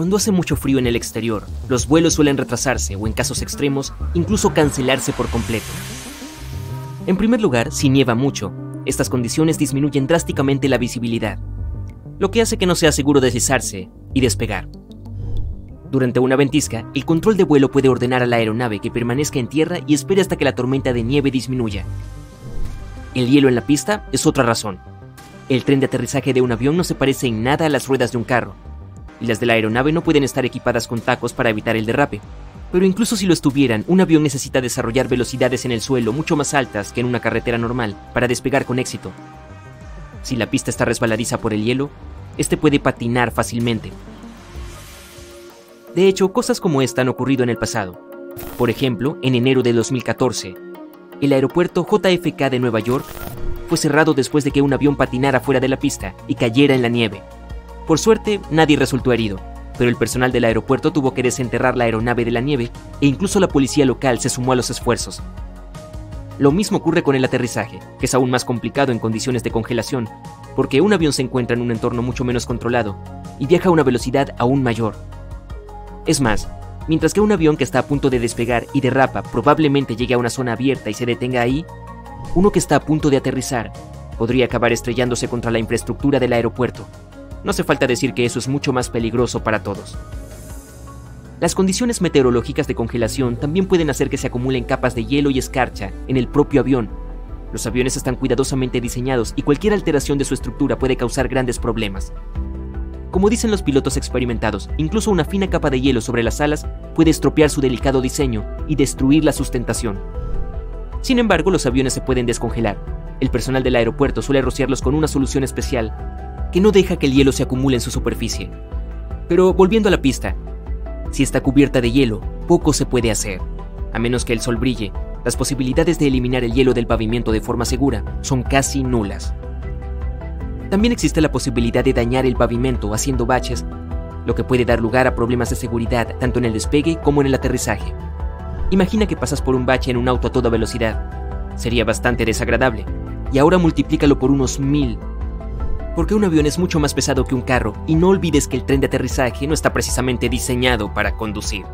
Cuando hace mucho frío en el exterior, los vuelos suelen retrasarse o en casos extremos, incluso cancelarse por completo. En primer lugar, si nieva mucho, estas condiciones disminuyen drásticamente la visibilidad, lo que hace que no sea seguro deslizarse y despegar. Durante una ventisca, el control de vuelo puede ordenar a la aeronave que permanezca en tierra y espere hasta que la tormenta de nieve disminuya. El hielo en la pista es otra razón. El tren de aterrizaje de un avión no se parece en nada a las ruedas de un carro, y las de la aeronave no pueden estar equipadas con tacos para evitar el derrape. Pero incluso si lo estuvieran, un avión necesita desarrollar velocidades en el suelo mucho más altas que en una carretera normal para despegar con éxito. Si la pista está resbaladiza por el hielo, este puede patinar fácilmente. De hecho, cosas como esta han ocurrido en el pasado. Por ejemplo, en enero de 2014, el aeropuerto JFK de Nueva York fue cerrado después de que un avión patinara fuera de la pista y cayera en la nieve. Por suerte, nadie resultó herido, pero el personal del aeropuerto tuvo que desenterrar la aeronave de la nieve e incluso la policía local se sumó a los esfuerzos. Lo mismo ocurre con el aterrizaje, que es aún más complicado en condiciones de congelación, porque un avión se encuentra en un entorno mucho menos controlado y viaja a una velocidad aún mayor. Es más, mientras que un avión que está a punto de despegar y derrapa probablemente llegue a una zona abierta y se detenga ahí, uno que está a punto de aterrizar podría acabar estrellándose contra la infraestructura del aeropuerto. No hace falta decir que eso es mucho más peligroso para todos. Las condiciones meteorológicas de congelación también pueden hacer que se acumulen capas de hielo y escarcha en el propio avión. Los aviones están cuidadosamente diseñados y cualquier alteración de su estructura puede causar grandes problemas. Como dicen los pilotos experimentados, incluso una fina capa de hielo sobre las alas puede estropear su delicado diseño y destruir la sustentación. Sin embargo, los aviones se pueden descongelar. El personal del aeropuerto suele rociarlos con una solución especial que no deja que el hielo se acumule en su superficie. Pero volviendo a la pista, si está cubierta de hielo, poco se puede hacer. A menos que el sol brille, las posibilidades de eliminar el hielo del pavimento de forma segura son casi nulas. También existe la posibilidad de dañar el pavimento haciendo baches, lo que puede dar lugar a problemas de seguridad tanto en el despegue como en el aterrizaje. Imagina que pasas por un bache en un auto a toda velocidad. Sería bastante desagradable. Y ahora multiplícalo por unos mil porque un avión es mucho más pesado que un carro y no olvides que el tren de aterrizaje no está precisamente diseñado para conducir.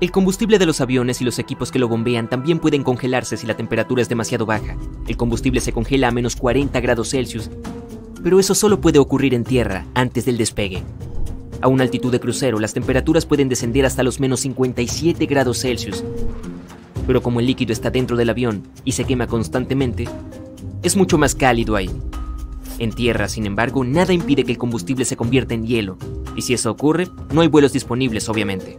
El combustible de los aviones y los equipos que lo bombean también pueden congelarse si la temperatura es demasiado baja. El combustible se congela a menos 40 grados Celsius, pero eso solo puede ocurrir en tierra antes del despegue. A una altitud de crucero, las temperaturas pueden descender hasta los menos 57 grados Celsius. Pero como el líquido está dentro del avión y se quema constantemente, es mucho más cálido ahí. En tierra, sin embargo, nada impide que el combustible se convierta en hielo, y si eso ocurre, no hay vuelos disponibles, obviamente.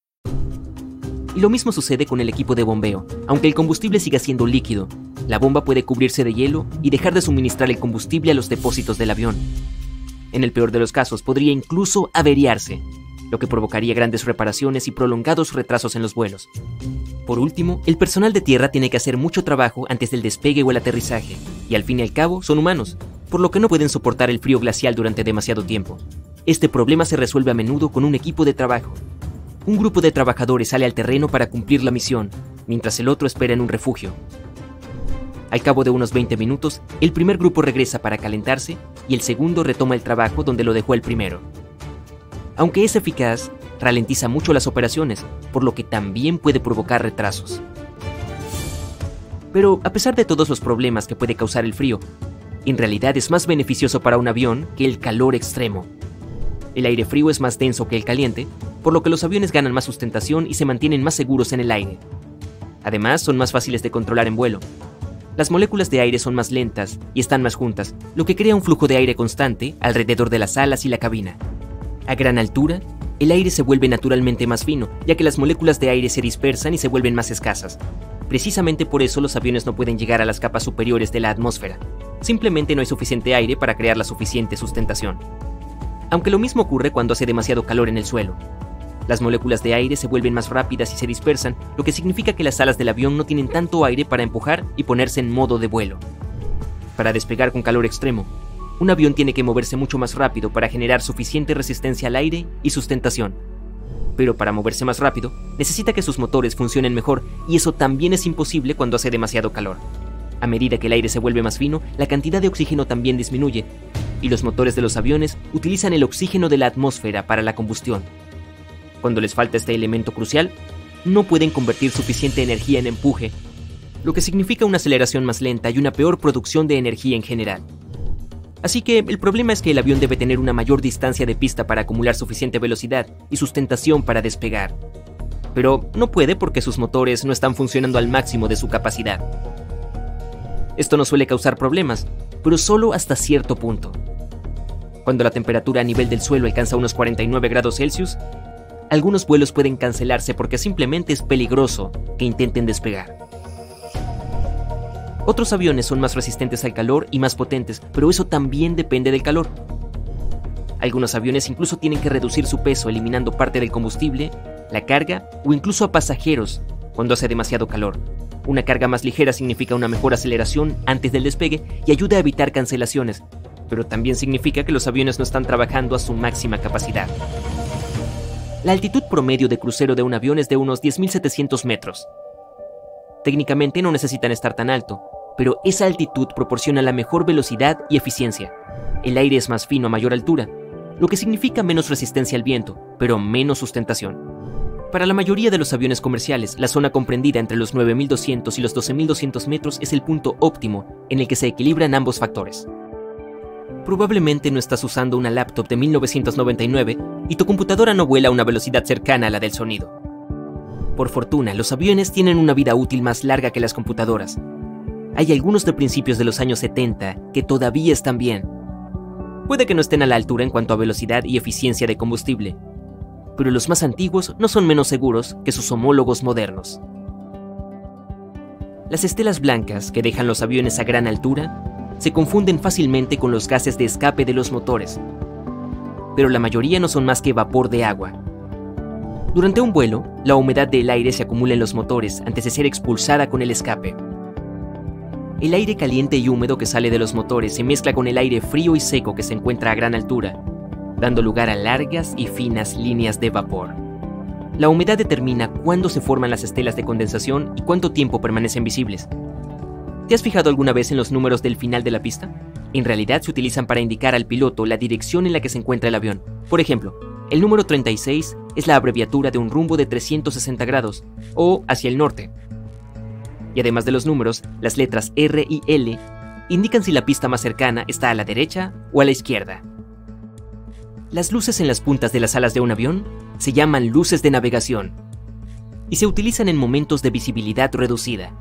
Y lo mismo sucede con el equipo de bombeo. Aunque el combustible siga siendo líquido, la bomba puede cubrirse de hielo y dejar de suministrar el combustible a los depósitos del avión. En el peor de los casos, podría incluso averiarse, lo que provocaría grandes reparaciones y prolongados retrasos en los vuelos. Por último, el personal de tierra tiene que hacer mucho trabajo antes del despegue o el aterrizaje, y al fin y al cabo son humanos, por lo que no pueden soportar el frío glacial durante demasiado tiempo. Este problema se resuelve a menudo con un equipo de trabajo, un grupo de trabajadores sale al terreno para cumplir la misión, mientras el otro espera en un refugio. Al cabo de unos 20 minutos, el primer grupo regresa para calentarse y el segundo retoma el trabajo donde lo dejó el primero. Aunque es eficaz, ralentiza mucho las operaciones, por lo que también puede provocar retrasos. Pero a pesar de todos los problemas que puede causar el frío, en realidad es más beneficioso para un avión que el calor extremo. El aire frío es más denso que el caliente, por lo que los aviones ganan más sustentación y se mantienen más seguros en el aire. Además, son más fáciles de controlar en vuelo. Las moléculas de aire son más lentas y están más juntas, lo que crea un flujo de aire constante alrededor de las alas y la cabina. A gran altura, el aire se vuelve naturalmente más fino, ya que las moléculas de aire se dispersan y se vuelven más escasas. Precisamente por eso los aviones no pueden llegar a las capas superiores de la atmósfera. Simplemente no hay suficiente aire para crear la suficiente sustentación. Aunque lo mismo ocurre cuando hace demasiado calor en el suelo. Las moléculas de aire se vuelven más rápidas y se dispersan, lo que significa que las alas del avión no tienen tanto aire para empujar y ponerse en modo de vuelo. Para despegar con calor extremo, un avión tiene que moverse mucho más rápido para generar suficiente resistencia al aire y sustentación. Pero para moverse más rápido, necesita que sus motores funcionen mejor y eso también es imposible cuando hace demasiado calor. A medida que el aire se vuelve más fino, la cantidad de oxígeno también disminuye, y los motores de los aviones utilizan el oxígeno de la atmósfera para la combustión. Cuando les falta este elemento crucial, no pueden convertir suficiente energía en empuje, lo que significa una aceleración más lenta y una peor producción de energía en general. Así que el problema es que el avión debe tener una mayor distancia de pista para acumular suficiente velocidad y sustentación para despegar. Pero no puede porque sus motores no están funcionando al máximo de su capacidad. Esto no suele causar problemas, pero solo hasta cierto punto. Cuando la temperatura a nivel del suelo alcanza unos 49 grados Celsius, algunos vuelos pueden cancelarse porque simplemente es peligroso que intenten despegar. Otros aviones son más resistentes al calor y más potentes, pero eso también depende del calor. Algunos aviones incluso tienen que reducir su peso eliminando parte del combustible, la carga o incluso a pasajeros cuando hace demasiado calor. Una carga más ligera significa una mejor aceleración antes del despegue y ayuda a evitar cancelaciones, pero también significa que los aviones no están trabajando a su máxima capacidad. La altitud promedio de crucero de un avión es de unos 10.700 metros. Técnicamente no necesitan estar tan alto, pero esa altitud proporciona la mejor velocidad y eficiencia. El aire es más fino a mayor altura, lo que significa menos resistencia al viento, pero menos sustentación. Para la mayoría de los aviones comerciales, la zona comprendida entre los 9.200 y los 12.200 metros es el punto óptimo en el que se equilibran ambos factores. Probablemente no estás usando una laptop de 1999 y tu computadora no vuela a una velocidad cercana a la del sonido. Por fortuna, los aviones tienen una vida útil más larga que las computadoras. Hay algunos de principios de los años 70 que todavía están bien. Puede que no estén a la altura en cuanto a velocidad y eficiencia de combustible, pero los más antiguos no son menos seguros que sus homólogos modernos. Las estelas blancas que dejan los aviones a gran altura se confunden fácilmente con los gases de escape de los motores, pero la mayoría no son más que vapor de agua, durante un vuelo, la humedad del aire se acumula en los motores antes de ser expulsada con el escape. El aire caliente y húmedo que sale de los motores se mezcla con el aire frío y seco que se encuentra a gran altura, dando lugar a largas y finas líneas de vapor. La humedad determina cuándo se forman las estelas de condensación y cuánto tiempo permanecen visibles. ¿Te has fijado alguna vez en los números del final de la pista? En realidad se utilizan para indicar al piloto la dirección en la que se encuentra el avión. Por ejemplo, el número 36 es la abreviatura de un rumbo de 360 grados, o hacia el norte. Y además de los números, las letras R y L indican si la pista más cercana está a la derecha o a la izquierda. Las luces en las puntas de las alas de un avión se llaman luces de navegación y se utilizan en momentos de visibilidad reducida.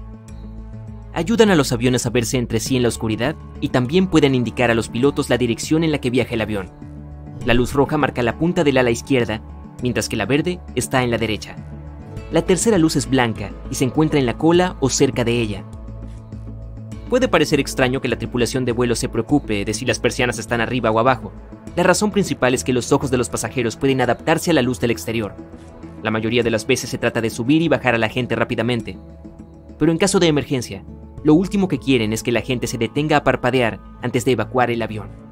Ayudan a los aviones a verse entre sí en la oscuridad y también pueden indicar a los pilotos la dirección en la que viaja el avión. La luz roja marca la punta del ala izquierda, mientras que la verde está en la derecha. La tercera luz es blanca y se encuentra en la cola o cerca de ella. Puede parecer extraño que la tripulación de vuelo se preocupe de si las persianas están arriba o abajo. La razón principal es que los ojos de los pasajeros pueden adaptarse a la luz del exterior. La mayoría de las veces se trata de subir y bajar a la gente rápidamente. Pero en caso de emergencia, lo último que quieren es que la gente se detenga a parpadear antes de evacuar el avión.